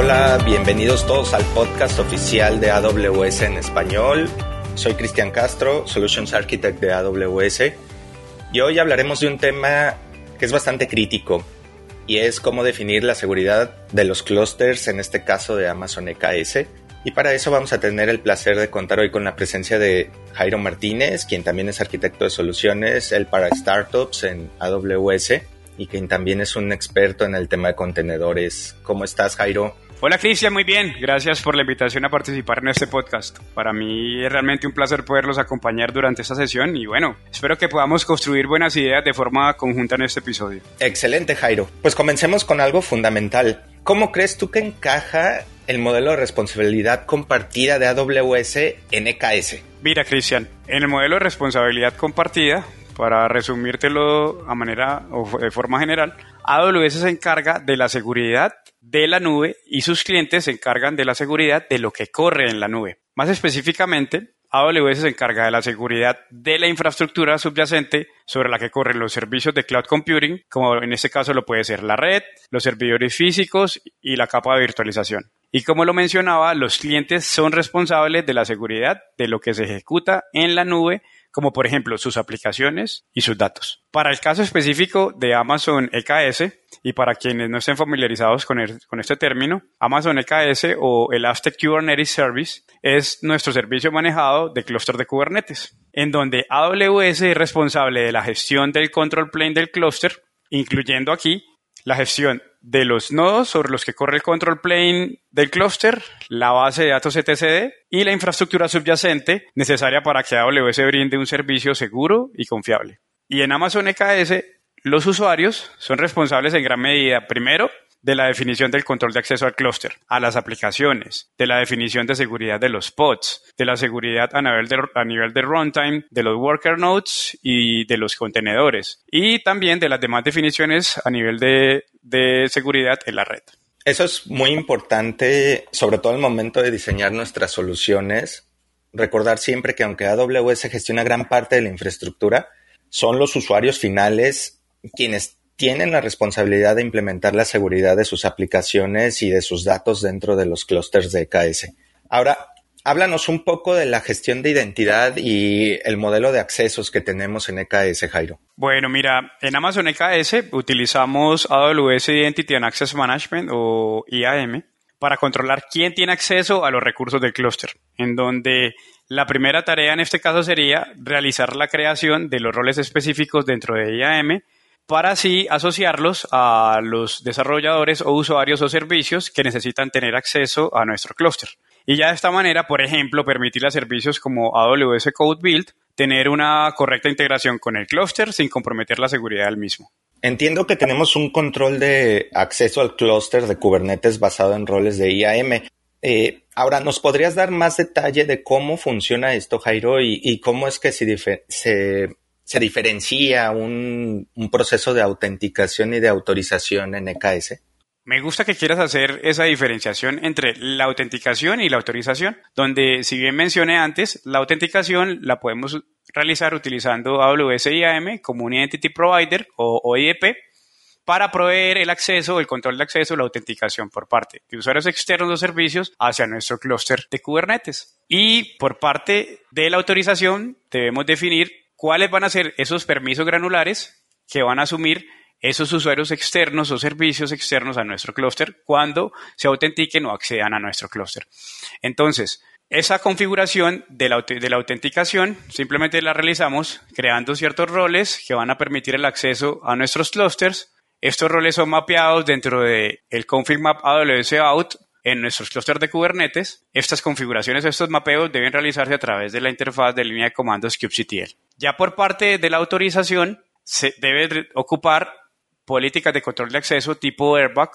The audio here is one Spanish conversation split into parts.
Hola, bienvenidos todos al podcast oficial de AWS en español. Soy Cristian Castro, Solutions Architect de AWS, y hoy hablaremos de un tema que es bastante crítico, y es cómo definir la seguridad de los clusters, en este caso de Amazon EKS. Y para eso vamos a tener el placer de contar hoy con la presencia de Jairo Martínez, quien también es arquitecto de soluciones, él para startups en AWS y quien también es un experto en el tema de contenedores. ¿Cómo estás, Jairo? Hola Cristian, muy bien. Gracias por la invitación a participar en este podcast. Para mí es realmente un placer poderlos acompañar durante esta sesión y bueno, espero que podamos construir buenas ideas de forma conjunta en este episodio. Excelente Jairo. Pues comencemos con algo fundamental. ¿Cómo crees tú que encaja el modelo de responsabilidad compartida de AWS en EKS? Mira Cristian, en el modelo de responsabilidad compartida para resumírtelo a manera o de forma general, AWS se encarga de la seguridad de la nube y sus clientes se encargan de la seguridad de lo que corre en la nube. Más específicamente, AWS se encarga de la seguridad de la infraestructura subyacente sobre la que corren los servicios de cloud computing, como en este caso lo puede ser la red, los servidores físicos y la capa de virtualización. Y como lo mencionaba, los clientes son responsables de la seguridad de lo que se ejecuta en la nube como por ejemplo sus aplicaciones y sus datos. Para el caso específico de Amazon EKS, y para quienes no estén familiarizados con, con este término, Amazon EKS o Elastic Kubernetes Service es nuestro servicio manejado de clúster de Kubernetes, en donde AWS es responsable de la gestión del control plane del clúster, incluyendo aquí la gestión de los nodos sobre los que corre el control plane del clúster, la base de datos etcd y la infraestructura subyacente necesaria para que AWS brinde un servicio seguro y confiable. Y en Amazon EKS, los usuarios son responsables en gran medida, primero, de la definición del control de acceso al clúster, a las aplicaciones, de la definición de seguridad de los pods, de la seguridad a nivel de, a nivel de runtime, de los worker nodes y de los contenedores, y también de las demás definiciones a nivel de, de seguridad en la red. Eso es muy importante, sobre todo al momento de diseñar nuestras soluciones. Recordar siempre que aunque AWS gestiona gran parte de la infraestructura, son los usuarios finales quienes tienen la responsabilidad de implementar la seguridad de sus aplicaciones y de sus datos dentro de los clústeres de EKS. Ahora, háblanos un poco de la gestión de identidad y el modelo de accesos que tenemos en EKS, Jairo. Bueno, mira, en Amazon EKS utilizamos AWS Identity and Access Management o IAM para controlar quién tiene acceso a los recursos del clúster, en donde la primera tarea en este caso sería realizar la creación de los roles específicos dentro de IAM para así asociarlos a los desarrolladores o usuarios o servicios que necesitan tener acceso a nuestro clúster. Y ya de esta manera, por ejemplo, permitirle a servicios como AWS Code Build tener una correcta integración con el clúster sin comprometer la seguridad del mismo. Entiendo que tenemos un control de acceso al clúster de Kubernetes basado en roles de IAM. Eh, ahora, ¿nos podrías dar más detalle de cómo funciona esto, Jairo, y, cómo es que se, se se diferencia un, proceso de autenticación y de autorización en EKS? Me gusta que quieras hacer esa diferenciación entre la autenticación y la autorización, donde si bien mencioné antes, la autenticación la podemos realizar utilizando AWS IAM como un Identity Provider o OIDP para proveer el acceso, el control de acceso, la autenticación por parte de usuarios externos o servicios hacia nuestro clúster de Kubernetes. Y por parte de la autorización debemos definir cuáles van a ser esos permisos granulares que van a asumir esos usuarios externos o servicios externos a nuestro clúster cuando se autentiquen o accedan a nuestro clúster. Entonces, esa configuración de la, autenticación simplemente la realizamos creando ciertos roles que van a permitir el acceso a nuestros clusters. Estos roles son mapeados dentro del el config map AWS out en nuestros clústeres de Kubernetes, estas configuraciones, estos mapeos deben realizarse a través de la interfaz de línea de comandos kubectl. Ya por parte de la autorización, se debe ocupar políticas de control de acceso tipo airbag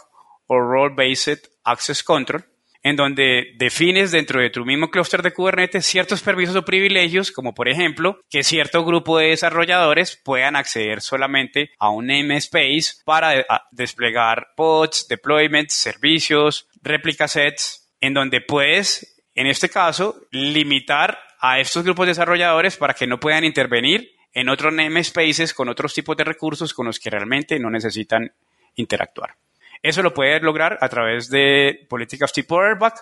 o role-based access control, en donde defines dentro de tu mismo clúster de Kubernetes ciertos permisos o privilegios, como por ejemplo que cierto grupo de desarrolladores puedan acceder solamente a un namespace para eh, desplegar pods, deployments, servicios, réplica sets, en donde puedes, en este caso, limitar a estos grupos de desarrolladores para que no puedan intervenir en otros namespaces con otros tipos de recursos con los que realmente no necesitan interactuar. Eso lo puedes lograr a través de políticas tipo airbag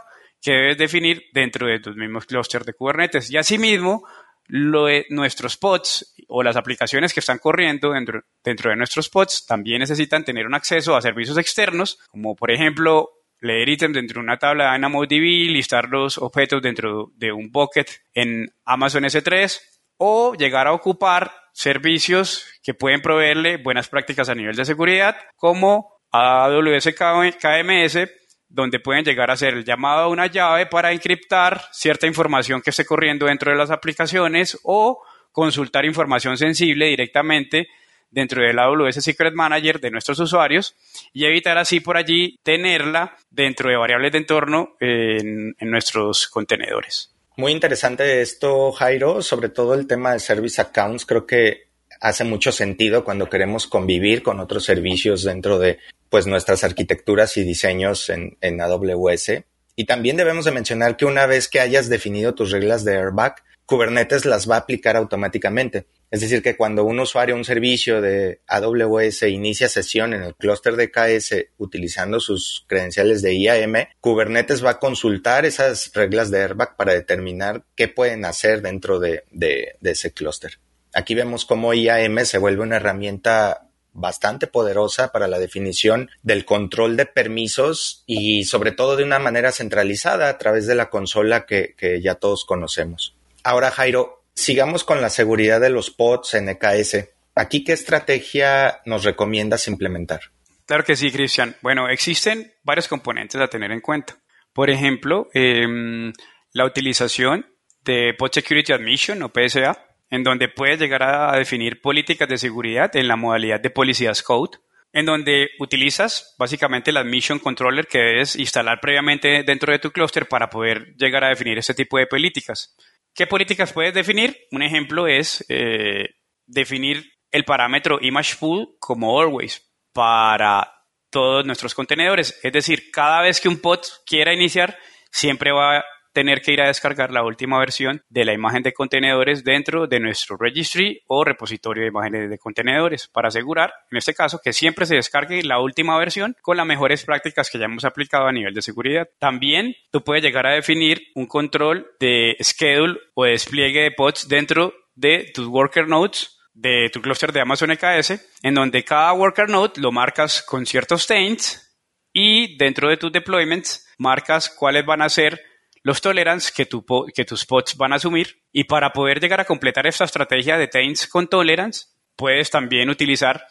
que debes definir dentro de tus mismos clústeres de Kubernetes. Y asimismo, nuestros pods o las aplicaciones que están corriendo dentro, dentro de nuestros pods también necesitan tener un acceso a servicios externos, como por ejemplo leer ítems dentro de una tabla de DynamoDB, listar los objetos dentro de un bucket en Amazon S3 o llegar a ocupar servicios que pueden proveerle buenas prácticas a nivel de seguridad, como AWS KMS, donde pueden llegar a hacer el llamado a una llave para encriptar cierta información que esté corriendo dentro de las aplicaciones o consultar información sensible directamente dentro del AWS Secret Manager de nuestros usuarios y evitar así por allí tenerla dentro de variables de entorno en, en nuestros contenedores. Muy interesante esto, Jairo, sobre todo el tema de service accounts. Creo que hace mucho sentido cuando queremos convivir con otros servicios dentro de pues nuestras arquitecturas y diseños en, en AWS. Y también debemos de mencionar que una vez que hayas definido tus reglas de airbag, Kubernetes las va a aplicar automáticamente. Es decir, que cuando un usuario, un servicio de AWS inicia sesión en el clúster de KS utilizando sus credenciales de IAM, Kubernetes va a consultar esas reglas de airbag para determinar qué pueden hacer dentro de, de ese clúster. Aquí vemos cómo IAM se vuelve una herramienta bastante poderosa para la definición del control de permisos y sobre todo de una manera centralizada a través de la consola que, ya todos conocemos. Ahora, Jairo, sigamos con la seguridad de los pods en EKS. ¿Aquí qué estrategia nos recomiendas implementar? Claro que sí, Cristian. Bueno, existen varios componentes a tener en cuenta. Por ejemplo, em, la utilización de Pod Security Admission o PSA, en donde puedes llegar a definir políticas de seguridad en la modalidad de Policies Code, en donde utilizas básicamente la Admission Controller que debes instalar previamente dentro de tu clúster para poder llegar a definir este tipo de políticas. ¿Qué políticas puedes definir? Un ejemplo es eh, definir el parámetro image como always para todos nuestros contenedores. Es decir, cada vez que un pod quiera iniciar, siempre va tener que ir a descargar la última versión de la imagen de contenedores dentro de nuestro registry o repositorio de imágenes de contenedores para asegurar, en este caso, que siempre se descargue la última versión con las mejores prácticas que ya hemos aplicado a nivel de seguridad. También tú puedes llegar a definir un control de schedule o despliegue de pods dentro de tus worker nodes de tu cluster de Amazon EKS, en donde cada worker node lo marcas con ciertos taints y dentro de tus deployments marcas cuáles van a ser los tolerance que, tus pods van a asumir. Y para poder llegar a completar esta estrategia de taints con tolerance, puedes también utilizar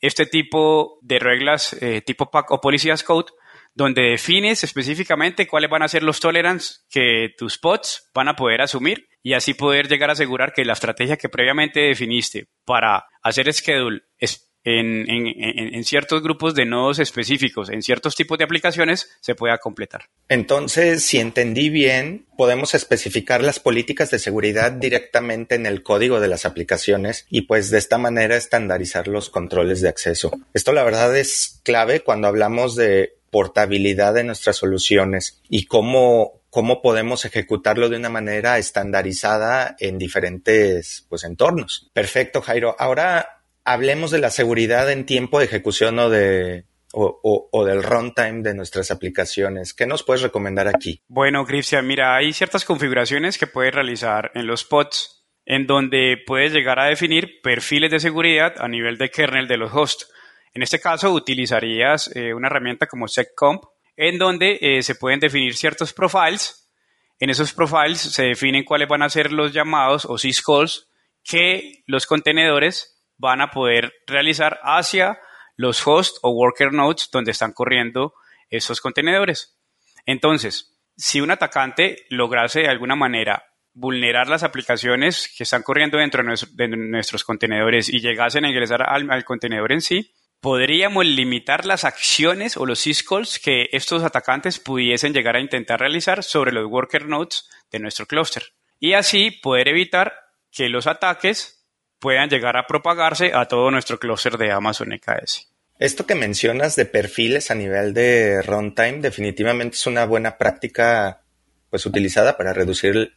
este tipo de reglas eh, tipo PAC o Policías Code, donde defines específicamente cuáles van a ser los tolerance que tus pods van a poder asumir y así poder llegar a asegurar que la estrategia que previamente definiste para hacer schedule es en, ciertos grupos de nodos específicos, en ciertos tipos de aplicaciones, se pueda completar. Entonces, si entendí bien, podemos especificar las políticas de seguridad directamente en el código de las aplicaciones y pues de esta manera estandarizar los controles de acceso. Esto la verdad es clave cuando hablamos de portabilidad de nuestras soluciones y cómo cómo podemos ejecutarlo de una manera estandarizada en diferentes pues entornos. Perfecto, Jairo. Ahora hablemos de la seguridad en tiempo de ejecución o de o, del runtime de nuestras aplicaciones. ¿Qué nos puedes recomendar aquí? Bueno, Cristian, mira, hay ciertas configuraciones que puedes realizar en los pods en donde puedes llegar a definir perfiles de seguridad a nivel de kernel de los hosts. En este caso, utilizarías eh, una herramienta como seccomp, en donde eh, se pueden definir ciertos profiles. En esos profiles se definen cuáles van a ser los llamados o syscalls que los contenedores van a poder realizar hacia los hosts o worker nodes donde están corriendo esos contenedores. Entonces, si un atacante lograse de alguna manera vulnerar las aplicaciones que están corriendo dentro de, nuestros contenedores y llegasen a ingresar al, contenedor en sí, podríamos limitar las acciones o los syscalls que estos atacantes pudiesen llegar a intentar realizar sobre los worker nodes de nuestro clúster y así poder evitar que los ataques puedan llegar a propagarse a todo nuestro clúster de Amazon EKS. Esto que mencionas de perfiles a nivel de runtime definitivamente es una buena práctica pues utilizada para reducir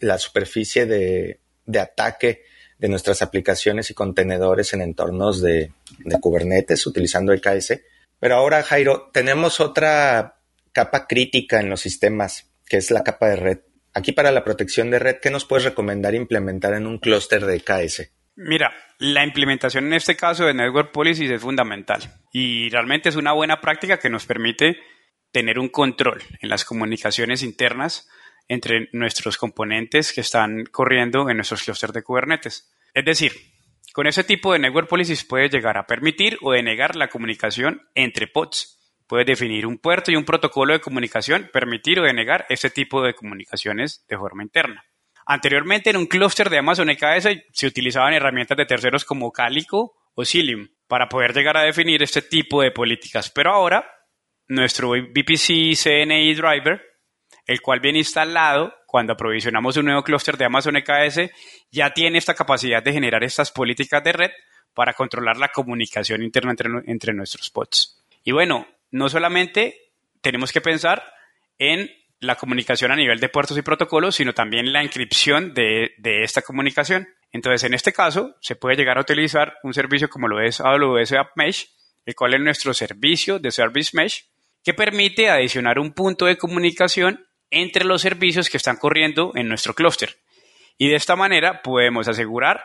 la superficie de, ataque de nuestras aplicaciones y contenedores en entornos de, Kubernetes utilizando EKS. Pero ahora, Jairo, tenemos otra capa crítica en los sistemas, que es la capa de red. Aquí para la protección de red, ¿qué nos puedes recomendar implementar en un clúster de KS? Mira, la implementación en este caso de Network Policies es fundamental y realmente es una buena práctica que nos permite tener un control en las comunicaciones internas entre nuestros componentes que están corriendo en nuestros clústeres de Kubernetes. Es decir, con ese tipo de Network Policies puede llegar a permitir o denegar la comunicación entre pods. Puede definir un puerto y un protocolo de comunicación, permitir o denegar ese tipo de comunicaciones de forma interna. Anteriormente, en un clúster de Amazon EKS se utilizaban herramientas de terceros como Calico o Cilium para poder llegar a definir este tipo de políticas. Pero ahora, nuestro VPC CNI Driver el cual viene instalado cuando aprovisionamos un nuevo clúster de Amazon EKS, ya tiene esta capacidad de generar estas políticas de red para controlar la comunicación interna entre, nuestros pods. Y bueno, no solamente tenemos que pensar en la comunicación a nivel de puertos y protocolos, sino también la inscripción de, de, esta comunicación. Entonces, en este caso, se puede llegar a utilizar un servicio como lo es AWS App Mesh, el cual es nuestro servicio de Service Mesh, que permite adicionar un punto de comunicación entre los servicios que están corriendo en nuestro clúster. Y de esta manera podemos asegurar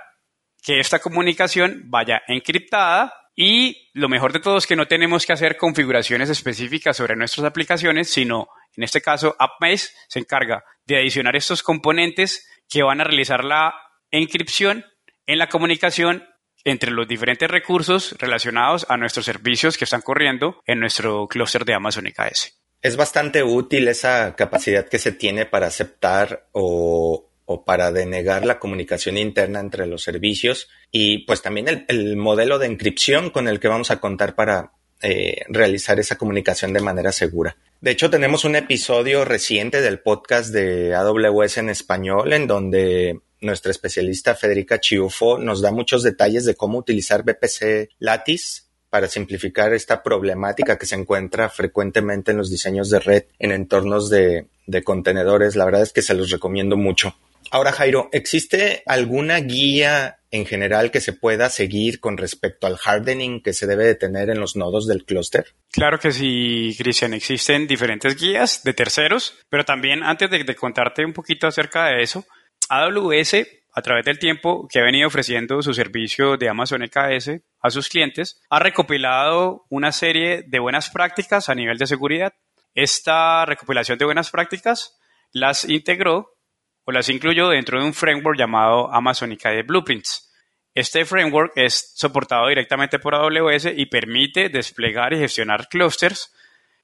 que esta comunicación vaya encriptada y lo mejor de todo es que no tenemos que hacer configuraciones específicas sobre nuestras aplicaciones, sino en este caso AppMesh se encarga de adicionar estos componentes que van a realizar la encripción en la comunicación entre los diferentes recursos relacionados a nuestros servicios que están corriendo en nuestro clúster de Amazon EKS es bastante útil esa capacidad que se tiene para aceptar o, para denegar la comunicación interna entre los servicios y pues también el, modelo de encripción con el que vamos a contar para eh, realizar esa comunicación de manera segura. De hecho, tenemos un episodio reciente del podcast de AWS en español en donde nuestra especialista Federica Chiufo nos da muchos detalles de cómo utilizar VPC Lattice para simplificar esta problemática que se encuentra frecuentemente en los diseños de red en entornos de, contenedores. La verdad es que se los recomiendo mucho. Ahora, Jairo, ¿existe alguna guía en general que se pueda seguir con respecto al hardening que se debe de tener en los nodos del clúster? Claro que sí, Cristian. Existen diferentes guías de terceros, pero también antes de, de contarte un poquito acerca de eso, AWS a través del tiempo que ha venido ofreciendo su servicio de Amazon EKS a sus clientes, ha recopilado una serie de buenas prácticas a nivel de seguridad. Esta recopilación de buenas prácticas las integró o las incluyó dentro de un framework llamado Amazon EKS Blueprints. Este framework es soportado directamente por AWS y permite desplegar y gestionar clusters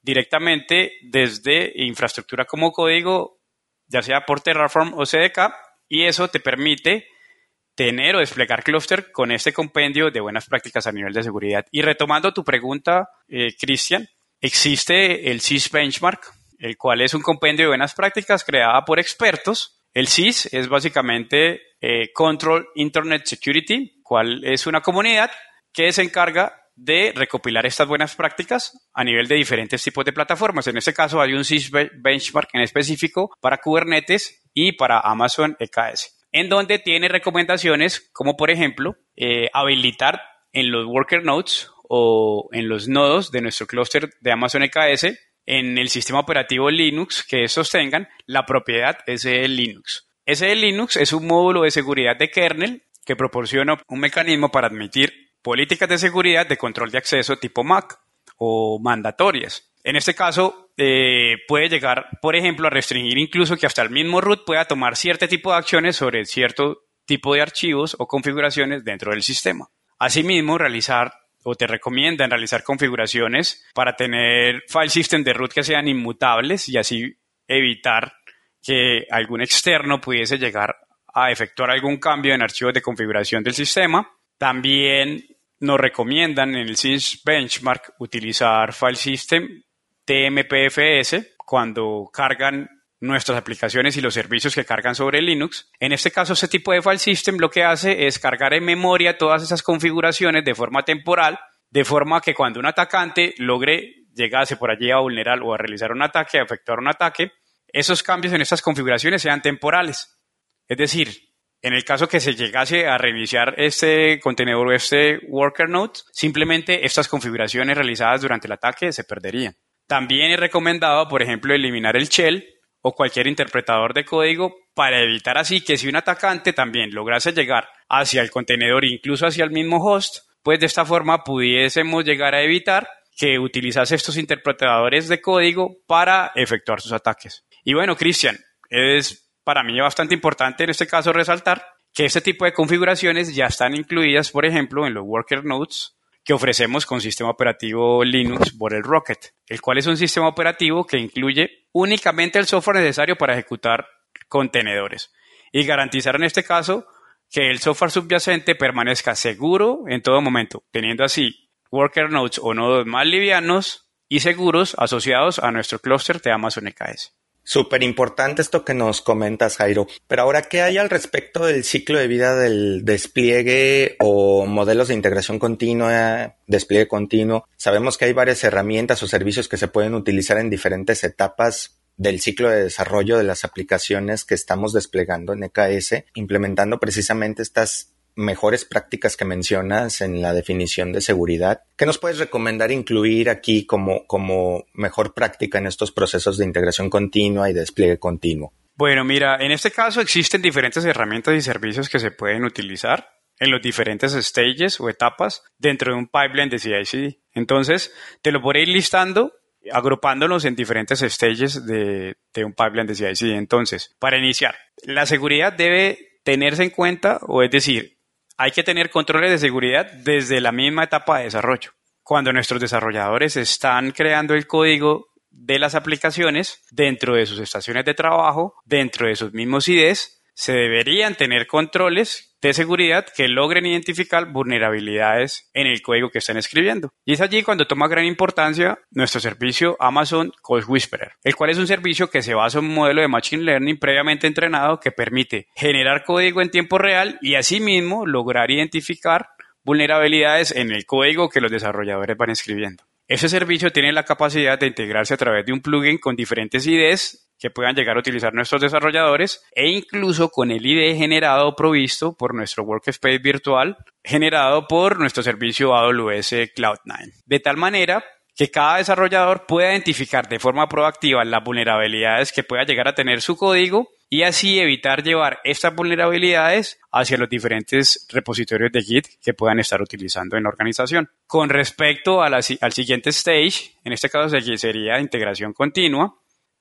directamente desde infraestructura como código, ya sea por Terraform o CDK, y eso te permite tener o desplegar clúster con este compendio de buenas prácticas a nivel de seguridad. Y retomando tu pregunta, eh, Cristian, existe el CIS Benchmark, el cual es un compendio de buenas prácticas creada por expertos. El CIS es básicamente eh, Control Internet Security, cual es una comunidad que se encarga de recopilar estas buenas prácticas a nivel de diferentes tipos de plataformas. En este caso hay un CIS Benchmark en específico para Kubernetes y para Amazon EKS, en donde tiene recomendaciones como por ejemplo eh, habilitar en los worker nodes o en los nodos de nuestro clúster de Amazon EKS en el sistema operativo Linux que sostengan la propiedad SE Linux. SE Linux es un módulo de seguridad de kernel que proporciona un mecanismo para admitir políticas de seguridad de control de acceso tipo MAC o mandatorias. En este caso, eh, puede llegar, por ejemplo, a restringir incluso que hasta el mismo root pueda tomar cierto tipo de acciones sobre cierto tipo de archivos o configuraciones dentro del sistema. Asimismo, realizar o te recomiendan realizar configuraciones para tener file system de root que sean inmutables y así evitar que algún externo pudiese llegar a efectuar algún cambio en archivos de configuración del sistema. También nos recomiendan en el SYS Benchmark utilizar file system TMPFS cuando cargan nuestras aplicaciones y los servicios que cargan sobre Linux. En este caso, este tipo de file system lo que hace es cargar en memoria todas esas configuraciones de forma temporal, de forma que cuando un atacante logre llegarse por allí a vulnerar o a realizar un ataque, a efectuar un ataque, esos cambios en estas configuraciones sean temporales. Es decir, en el caso que se llegase a reiniciar este contenedor o este worker node, simplemente estas configuraciones realizadas durante el ataque se perderían. También es recomendado, por ejemplo, eliminar el shell o cualquier interpretador de código para evitar así que si un atacante también lograse llegar hacia el contenedor, incluso hacia el mismo host, pues de esta forma pudiésemos llegar a evitar que utilizase estos interpretadores de código para efectuar sus ataques. Y bueno, Cristian, es para mí bastante importante en este caso resaltar que este tipo de configuraciones ya están incluidas, por ejemplo, en los worker nodes que ofrecemos con sistema operativo Linux Bottle Rocket, el cual es un sistema operativo que incluye únicamente el software necesario para ejecutar contenedores y garantizar en este caso que el software subyacente permanezca seguro en todo momento, teniendo así worker nodes o nodos más livianos y seguros asociados a nuestro clúster de Amazon EKS. Súper importante esto que nos comentas, Jairo. Pero ahora, ¿qué hay al respecto del ciclo de vida del despliegue o modelos de integración continua, despliegue continuo? Sabemos que hay varias herramientas o servicios que se pueden utilizar en diferentes etapas del ciclo de desarrollo de las aplicaciones que estamos desplegando en EKS, implementando precisamente estas mejores prácticas que mencionas en la definición de seguridad. ¿Qué nos puedes recomendar incluir aquí como, como mejor práctica en estos procesos de integración continua y despliegue continuo? Bueno, mira, en este caso existen diferentes herramientas y servicios que se pueden utilizar en los diferentes stages o etapas dentro de un pipeline de CI/CD. Entonces, te lo a ir listando agrupándonos en diferentes stages de, de un pipeline de CI/CD. Entonces, para iniciar, la seguridad debe tenerse en cuenta, o es decir, hay que tener controles de seguridad desde la misma etapa de desarrollo. Cuando nuestros desarrolladores están creando el código de las aplicaciones dentro de sus estaciones de trabajo, dentro de sus mismos IDs, se deberían tener controles de seguridad que logren identificar vulnerabilidades en el código que están escribiendo. Y es allí cuando toma gran importancia nuestro servicio Amazon Code Whisperer, el cual es un servicio que se basa en un modelo de Machine Learning previamente entrenado que permite generar código en tiempo real y asimismo lograr identificar vulnerabilidades en el código que los desarrolladores van escribiendo. Ese servicio tiene la capacidad de integrarse a través de un plugin con diferentes IDs que puedan llegar a utilizar nuestros desarrolladores e incluso con el ID generado provisto por nuestro workspace virtual generado por nuestro servicio AWS Cloud9. De tal manera que cada desarrollador pueda identificar de forma proactiva las vulnerabilidades que pueda llegar a tener su código y así evitar llevar estas vulnerabilidades hacia los diferentes repositorios de Git que puedan estar utilizando en la organización. Con respecto al siguiente stage, en este caso sería integración continua,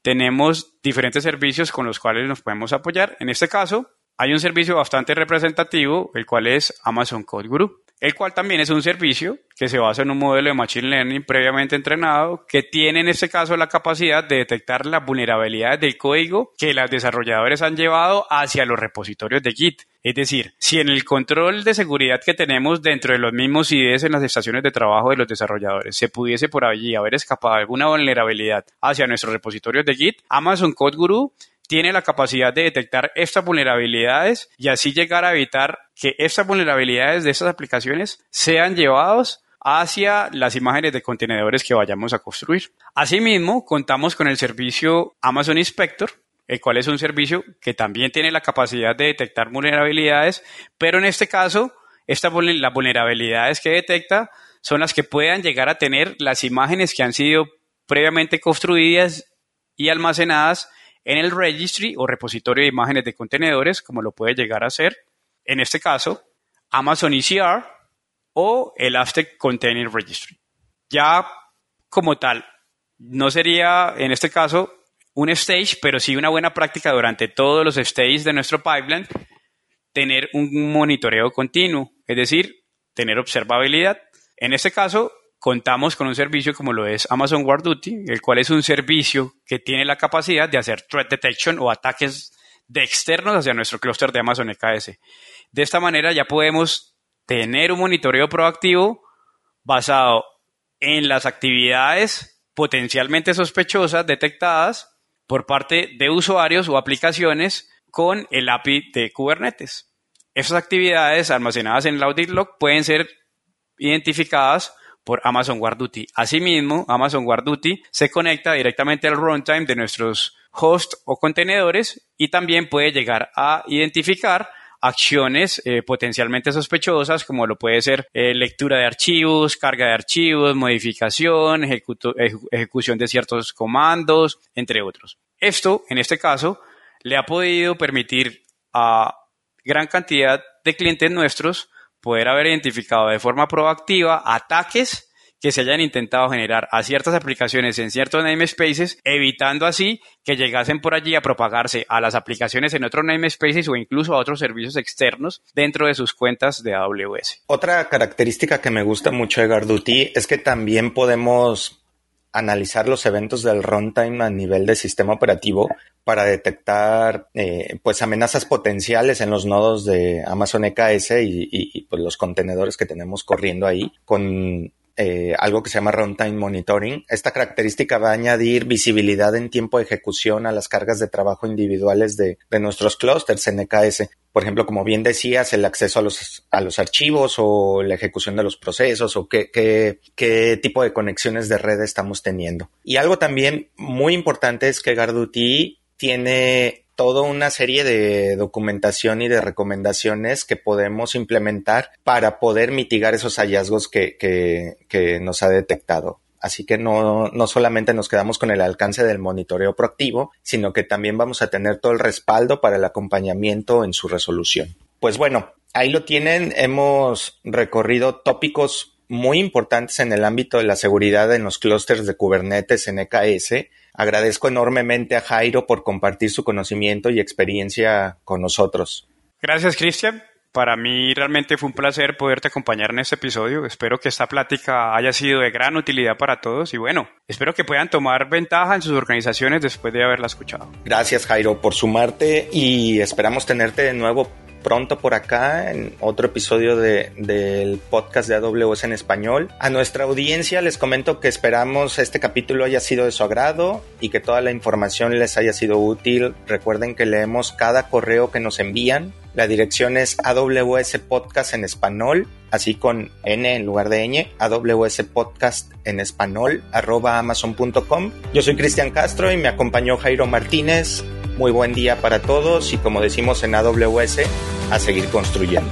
tenemos diferentes servicios con los cuales nos podemos apoyar. En este caso, hay un servicio bastante representativo, el cual es Amazon Code Guru, el cual también es un servicio que se basa en un modelo de Machine Learning previamente entrenado que tiene en este caso la capacidad de detectar las vulnerabilidades del código que los desarrolladores han llevado hacia los repositorios de Git. Es decir, si en el control de seguridad que tenemos dentro de los mismos IDs en las estaciones de trabajo de los desarrolladores se pudiese por allí haber escapado alguna vulnerabilidad hacia nuestros repositorios de Git, Amazon Code Guru tiene la capacidad de detectar estas vulnerabilidades y así llegar a evitar que estas vulnerabilidades de estas aplicaciones sean llevados hacia las imágenes de contenedores que vayamos a construir. Asimismo, contamos con el servicio Amazon Inspector, el cual es un servicio que también tiene la capacidad de detectar vulnerabilidades, pero en este caso, las vulnerabilidades que detecta son las que puedan llegar a tener las imágenes que han sido previamente construidas y almacenadas en el registry o repositorio de imágenes de contenedores, como lo puede llegar a ser, en este caso, Amazon ECR o el Aztec Container Registry. Ya como tal, no sería en este caso un stage, pero sí una buena práctica durante todos los stages de nuestro pipeline, tener un monitoreo continuo, es decir, tener observabilidad. En este caso, contamos con un servicio como lo es Amazon Guard Duty, el cual es un servicio que tiene la capacidad de hacer threat detection o ataques de externos hacia nuestro clúster de Amazon EKS. De esta manera ya podemos tener un monitoreo proactivo basado en las actividades potencialmente sospechosas detectadas por parte de usuarios o aplicaciones con el API de Kubernetes. Esas actividades almacenadas en el audit log pueden ser identificadas por Amazon Guard Duty. Asimismo, Amazon Guard Duty se conecta directamente al runtime de nuestros hosts o contenedores y también puede llegar a identificar acciones eh, potencialmente sospechosas, como lo puede ser eh, lectura de archivos, carga de archivos, modificación, ejecución de ciertos comandos, entre otros. Esto, en este caso, le ha podido permitir a gran cantidad de clientes nuestros poder haber identificado de forma proactiva ataques que se hayan intentado generar a ciertas aplicaciones en ciertos namespaces, evitando así que llegasen por allí a propagarse a las aplicaciones en otros namespaces o incluso a otros servicios externos dentro de sus cuentas de AWS. Otra característica que me gusta mucho de Garduti es que también podemos analizar los eventos del runtime a nivel de sistema operativo para detectar eh, pues amenazas potenciales en los nodos de Amazon EKS y, y, pues los contenedores que tenemos corriendo ahí con eh, algo que se llama runtime monitoring. Esta característica va a añadir visibilidad en tiempo de ejecución a las cargas de trabajo individuales de, nuestros clusters en EKS. Por ejemplo, como bien decías, el acceso a los, a los archivos o la ejecución de los procesos o qué, qué, qué tipo de conexiones de red estamos teniendo. Y algo también muy importante es que Garduti tiene toda una serie de documentación y de recomendaciones que podemos implementar para poder mitigar esos hallazgos que, nos ha detectado. Así que no, no solamente nos quedamos con el alcance del monitoreo proactivo, sino que también vamos a tener todo el respaldo para el acompañamiento en su resolución. Pues bueno, ahí lo tienen. Hemos recorrido tópicos muy importantes en el ámbito de la seguridad en los clústeres de Kubernetes en EKS. Agradezco enormemente a Jairo por compartir su conocimiento y experiencia con nosotros. Gracias, Cristian. Para mí realmente fue un placer poderte acompañar en este episodio. Espero que esta plática haya sido de gran utilidad para todos y bueno, espero que puedan tomar ventaja en sus organizaciones después de haberla escuchado. Gracias Jairo por sumarte y esperamos tenerte de nuevo pronto por acá en otro episodio de, del podcast de AWS en español. A nuestra audiencia les comento que esperamos este capítulo haya sido de su agrado y que toda la información les haya sido útil. Recuerden que leemos cada correo que nos envían. La dirección es AWS Podcast en español, así con N en lugar de ñ, AWS Podcast en español, arroba amazon.com. Yo soy Cristian Castro y me acompañó Jairo Martínez. Muy buen día para todos y como decimos en AWS, a seguir construyendo.